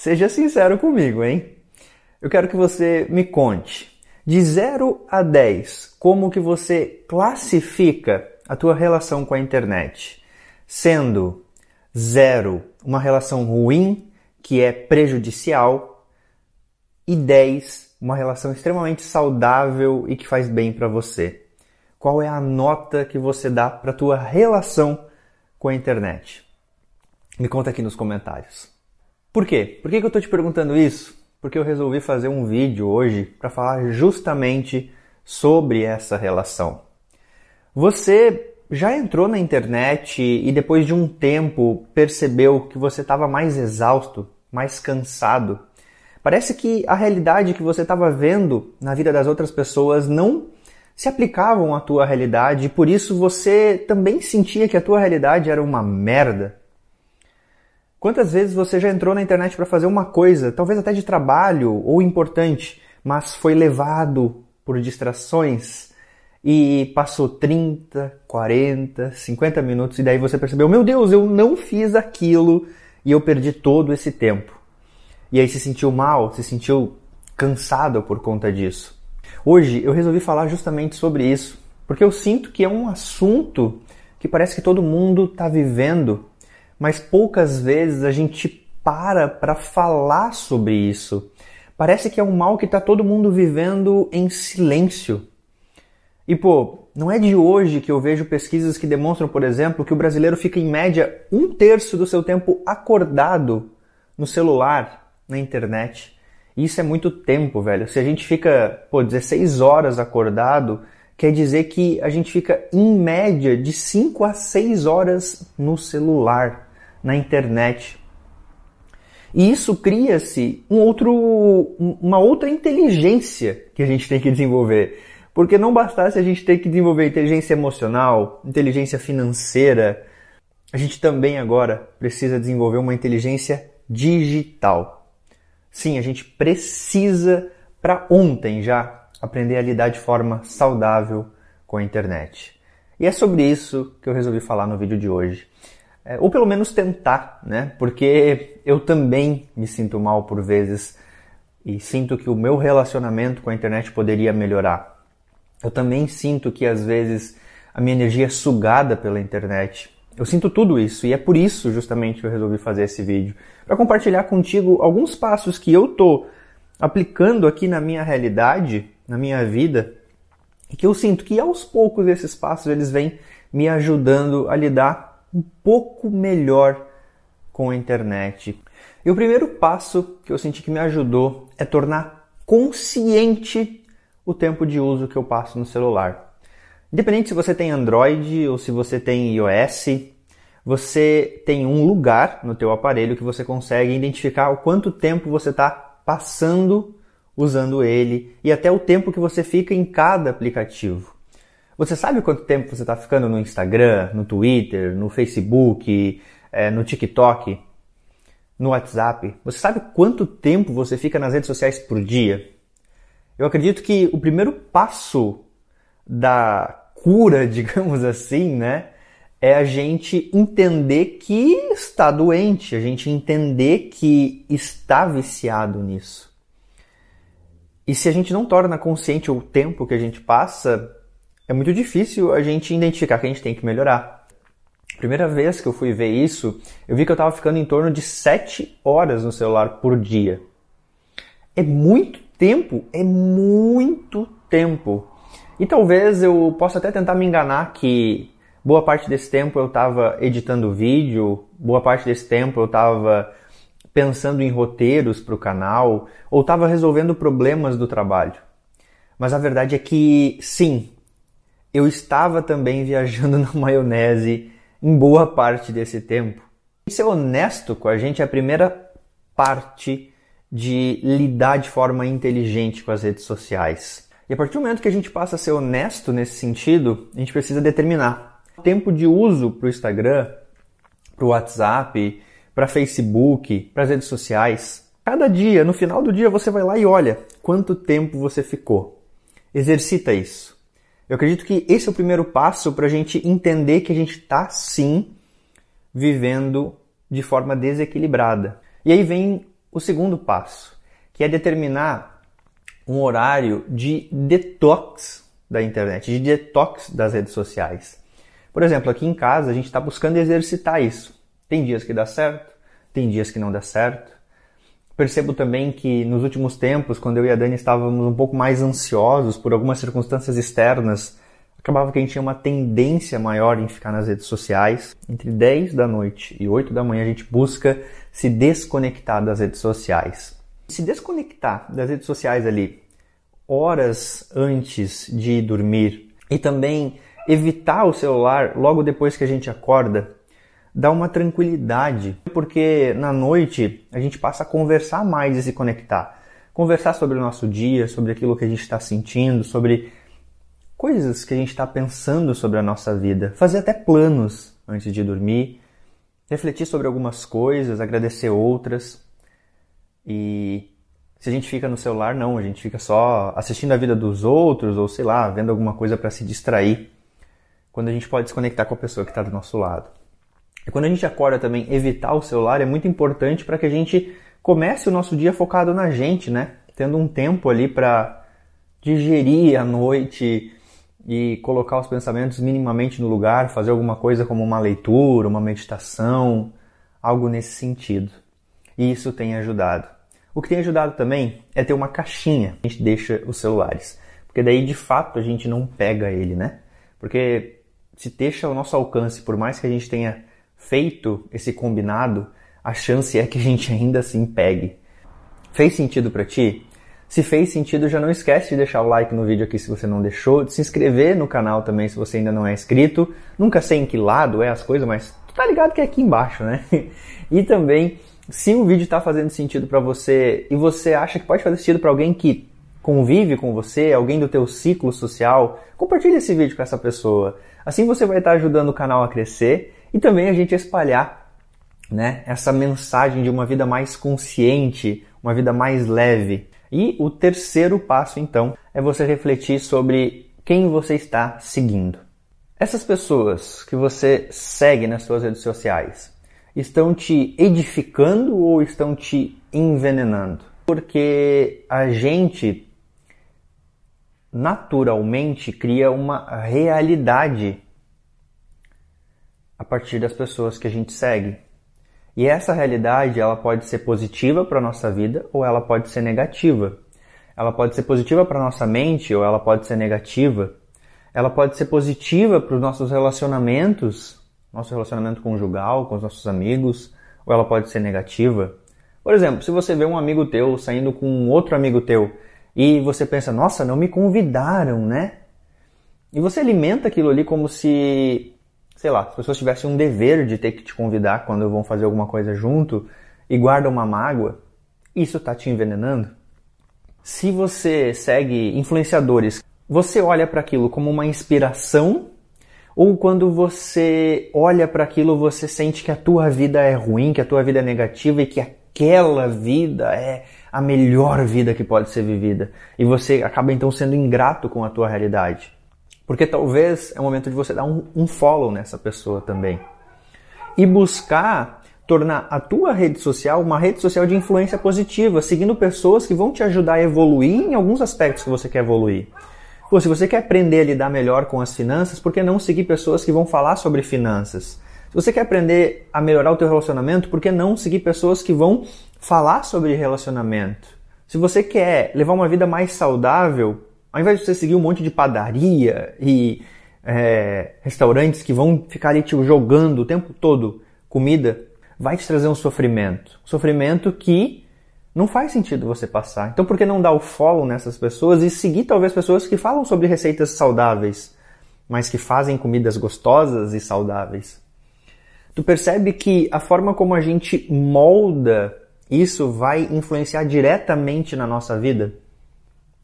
Seja sincero comigo, hein? Eu quero que você me conte de 0 a 10 como que você classifica a tua relação com a internet, sendo 0 uma relação ruim que é prejudicial e 10 uma relação extremamente saudável e que faz bem para você. Qual é a nota que você dá para tua relação com a internet? Me conta aqui nos comentários. Por quê? Por que, eu estou te perguntando isso? Porque eu resolvi fazer um vídeo hoje para falar justamente sobre essa relação. Você já entrou na internet e depois de um tempo percebeu que você estava mais exausto, mais cansado? Parece que a realidade que você estava vendo na vida das outras pessoas não se aplicavam à tua realidade e por isso você também sentia que a tua realidade era uma merda. Quantas vezes você já entrou na internet para fazer uma coisa, talvez até de trabalho ou importante, mas foi levado por distrações e passou 30, 40, 50 minutos e daí você percebeu: meu Deus, eu não fiz aquilo e eu perdi todo esse tempo. E aí se sentiu mal, se sentiu cansado por conta disso. Hoje eu resolvi falar justamente sobre isso, porque eu sinto que é um assunto que parece que todo mundo está vivendo mas poucas vezes a gente para para falar sobre isso. Parece que é um mal que está todo mundo vivendo em silêncio. E pô, não é de hoje que eu vejo pesquisas que demonstram, por exemplo, que o brasileiro fica em média um terço do seu tempo acordado no celular, na internet. E isso é muito tempo, velho. Se a gente fica, pô, 16 horas acordado, quer dizer que a gente fica em média de 5 a 6 horas no celular na internet. E isso cria-se um outro, uma outra inteligência que a gente tem que desenvolver. Porque não bastasse a gente ter que desenvolver inteligência emocional, inteligência financeira, a gente também agora precisa desenvolver uma inteligência digital. Sim, a gente precisa para ontem já aprender a lidar de forma saudável com a internet. E é sobre isso que eu resolvi falar no vídeo de hoje. É, ou pelo menos tentar, né? Porque eu também me sinto mal por vezes e sinto que o meu relacionamento com a internet poderia melhorar. Eu também sinto que às vezes a minha energia é sugada pela internet. Eu sinto tudo isso e é por isso justamente que eu resolvi fazer esse vídeo para compartilhar contigo alguns passos que eu tô aplicando aqui na minha realidade, na minha vida, e que eu sinto que aos poucos esses passos eles vêm me ajudando a lidar um pouco melhor com a internet. E o primeiro passo que eu senti que me ajudou é tornar consciente o tempo de uso que eu passo no celular. Independente se você tem Android ou se você tem iOS, você tem um lugar no teu aparelho que você consegue identificar o quanto tempo você está passando usando ele e até o tempo que você fica em cada aplicativo. Você sabe quanto tempo você está ficando no Instagram, no Twitter, no Facebook, é, no TikTok, no WhatsApp? Você sabe quanto tempo você fica nas redes sociais por dia? Eu acredito que o primeiro passo da cura, digamos assim, né, é a gente entender que está doente, a gente entender que está viciado nisso. E se a gente não torna consciente o tempo que a gente passa, é muito difícil a gente identificar que a gente tem que melhorar. Primeira vez que eu fui ver isso, eu vi que eu estava ficando em torno de 7 horas no celular por dia. É muito tempo, é muito tempo. E talvez eu possa até tentar me enganar que boa parte desse tempo eu estava editando vídeo, boa parte desse tempo eu estava pensando em roteiros para o canal, ou estava resolvendo problemas do trabalho. Mas a verdade é que sim, eu estava também viajando na maionese em boa parte desse tempo. Ser honesto com a gente é a primeira parte de lidar de forma inteligente com as redes sociais. E a partir do momento que a gente passa a ser honesto nesse sentido, a gente precisa determinar o tempo de uso para o Instagram, para o WhatsApp, para Facebook, para as redes sociais. Cada dia, no final do dia, você vai lá e olha quanto tempo você ficou. Exercita isso. Eu acredito que esse é o primeiro passo para a gente entender que a gente está sim vivendo de forma desequilibrada. E aí vem o segundo passo, que é determinar um horário de detox da internet, de detox das redes sociais. Por exemplo, aqui em casa a gente está buscando exercitar isso. Tem dias que dá certo, tem dias que não dá certo. Percebo também que nos últimos tempos, quando eu e a Dani estávamos um pouco mais ansiosos por algumas circunstâncias externas, acabava que a gente tinha uma tendência maior em ficar nas redes sociais. Entre 10 da noite e 8 da manhã a gente busca se desconectar das redes sociais. Se desconectar das redes sociais ali horas antes de dormir e também evitar o celular logo depois que a gente acorda dá uma tranquilidade, porque na noite a gente passa a conversar mais e se conectar. Conversar sobre o nosso dia, sobre aquilo que a gente está sentindo, sobre coisas que a gente está pensando sobre a nossa vida. Fazer até planos antes de dormir, refletir sobre algumas coisas, agradecer outras. E se a gente fica no celular, não, a gente fica só assistindo a vida dos outros ou sei lá, vendo alguma coisa para se distrair. Quando a gente pode se conectar com a pessoa que está do nosso lado. E quando a gente acorda também, evitar o celular é muito importante para que a gente comece o nosso dia focado na gente, né? Tendo um tempo ali para digerir a noite e colocar os pensamentos minimamente no lugar, fazer alguma coisa como uma leitura, uma meditação, algo nesse sentido. E isso tem ajudado. O que tem ajudado também é ter uma caixinha. A gente deixa os celulares, porque daí de fato a gente não pega ele, né? Porque se deixa ao nosso alcance, por mais que a gente tenha feito esse combinado, a chance é que a gente ainda assim pegue. Fez sentido para ti? Se fez sentido, já não esquece de deixar o like no vídeo aqui se você não deixou, de se inscrever no canal também se você ainda não é inscrito. Nunca sei em que lado é as coisas, mas tu tá ligado que é aqui embaixo, né? e também, se o vídeo está fazendo sentido para você e você acha que pode fazer sentido para alguém que convive com você, alguém do teu ciclo social, compartilhe esse vídeo com essa pessoa. Assim você vai estar ajudando o canal a crescer e também a gente espalhar né, essa mensagem de uma vida mais consciente, uma vida mais leve. E o terceiro passo, então, é você refletir sobre quem você está seguindo. Essas pessoas que você segue nas suas redes sociais estão te edificando ou estão te envenenando? Porque a gente naturalmente cria uma realidade partir das pessoas que a gente segue. E essa realidade, ela pode ser positiva para a nossa vida ou ela pode ser negativa. Ela pode ser positiva para a nossa mente ou ela pode ser negativa. Ela pode ser positiva para os nossos relacionamentos, nosso relacionamento conjugal, com os nossos amigos, ou ela pode ser negativa. Por exemplo, se você vê um amigo teu saindo com outro amigo teu e você pensa, nossa, não me convidaram, né? E você alimenta aquilo ali como se sei lá, as pessoas tivessem um dever de ter que te convidar quando vão fazer alguma coisa junto e guardam uma mágoa, isso está te envenenando? Se você segue influenciadores, você olha para aquilo como uma inspiração ou quando você olha para aquilo você sente que a tua vida é ruim, que a tua vida é negativa e que aquela vida é a melhor vida que pode ser vivida e você acaba então sendo ingrato com a tua realidade? Porque talvez é o momento de você dar um, um follow nessa pessoa também. E buscar tornar a tua rede social uma rede social de influência positiva, seguindo pessoas que vão te ajudar a evoluir em alguns aspectos que você quer evoluir. Pô, se você quer aprender a lidar melhor com as finanças, por que não seguir pessoas que vão falar sobre finanças? Se você quer aprender a melhorar o teu relacionamento, por que não seguir pessoas que vão falar sobre relacionamento? Se você quer levar uma vida mais saudável, ao invés de você seguir um monte de padaria e é, restaurantes que vão ficar ali te jogando o tempo todo comida, vai te trazer um sofrimento. Um sofrimento que não faz sentido você passar. Então por que não dar o follow nessas pessoas e seguir talvez pessoas que falam sobre receitas saudáveis, mas que fazem comidas gostosas e saudáveis? Tu percebe que a forma como a gente molda isso vai influenciar diretamente na nossa vida?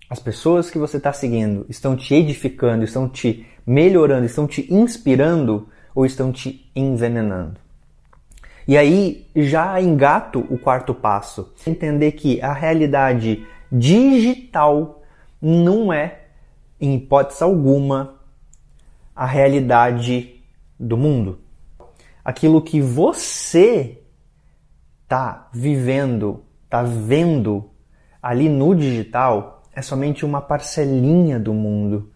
As pessoas que você está seguindo estão te edificando, estão te melhorando, estão te inspirando ou estão te envenenando? E aí já engato o quarto passo, entender que a realidade digital não é, em hipótese alguma, a realidade do mundo. Aquilo que você está vivendo, está vendo ali no digital é somente uma parcelinha do mundo.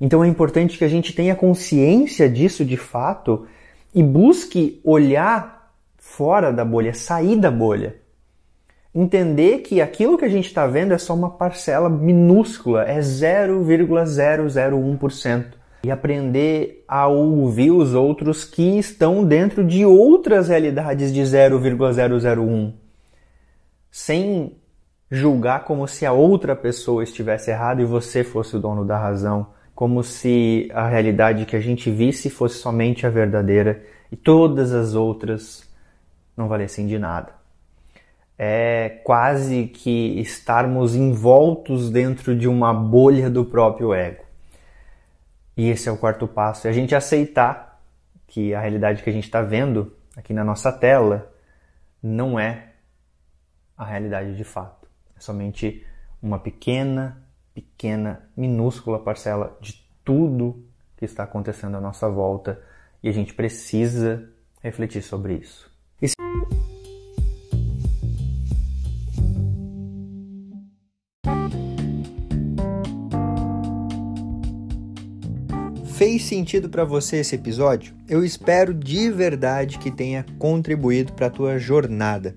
Então é importante que a gente tenha consciência disso de fato e busque olhar fora da bolha, sair da bolha. Entender que aquilo que a gente está vendo é só uma parcela minúscula, é 0,001%. E aprender a ouvir os outros que estão dentro de outras realidades de 0,001. Sem julgar como se a outra pessoa estivesse errada e você fosse o dono da razão, como se a realidade que a gente visse fosse somente a verdadeira e todas as outras não valessem de nada. É quase que estarmos envoltos dentro de uma bolha do próprio ego. E esse é o quarto passo, é a gente aceitar que a realidade que a gente está vendo aqui na nossa tela não é a realidade de fato somente uma pequena, pequena, minúscula parcela de tudo que está acontecendo à nossa volta e a gente precisa refletir sobre isso. E se... Fez sentido para você esse episódio? Eu espero de verdade que tenha contribuído para a tua jornada.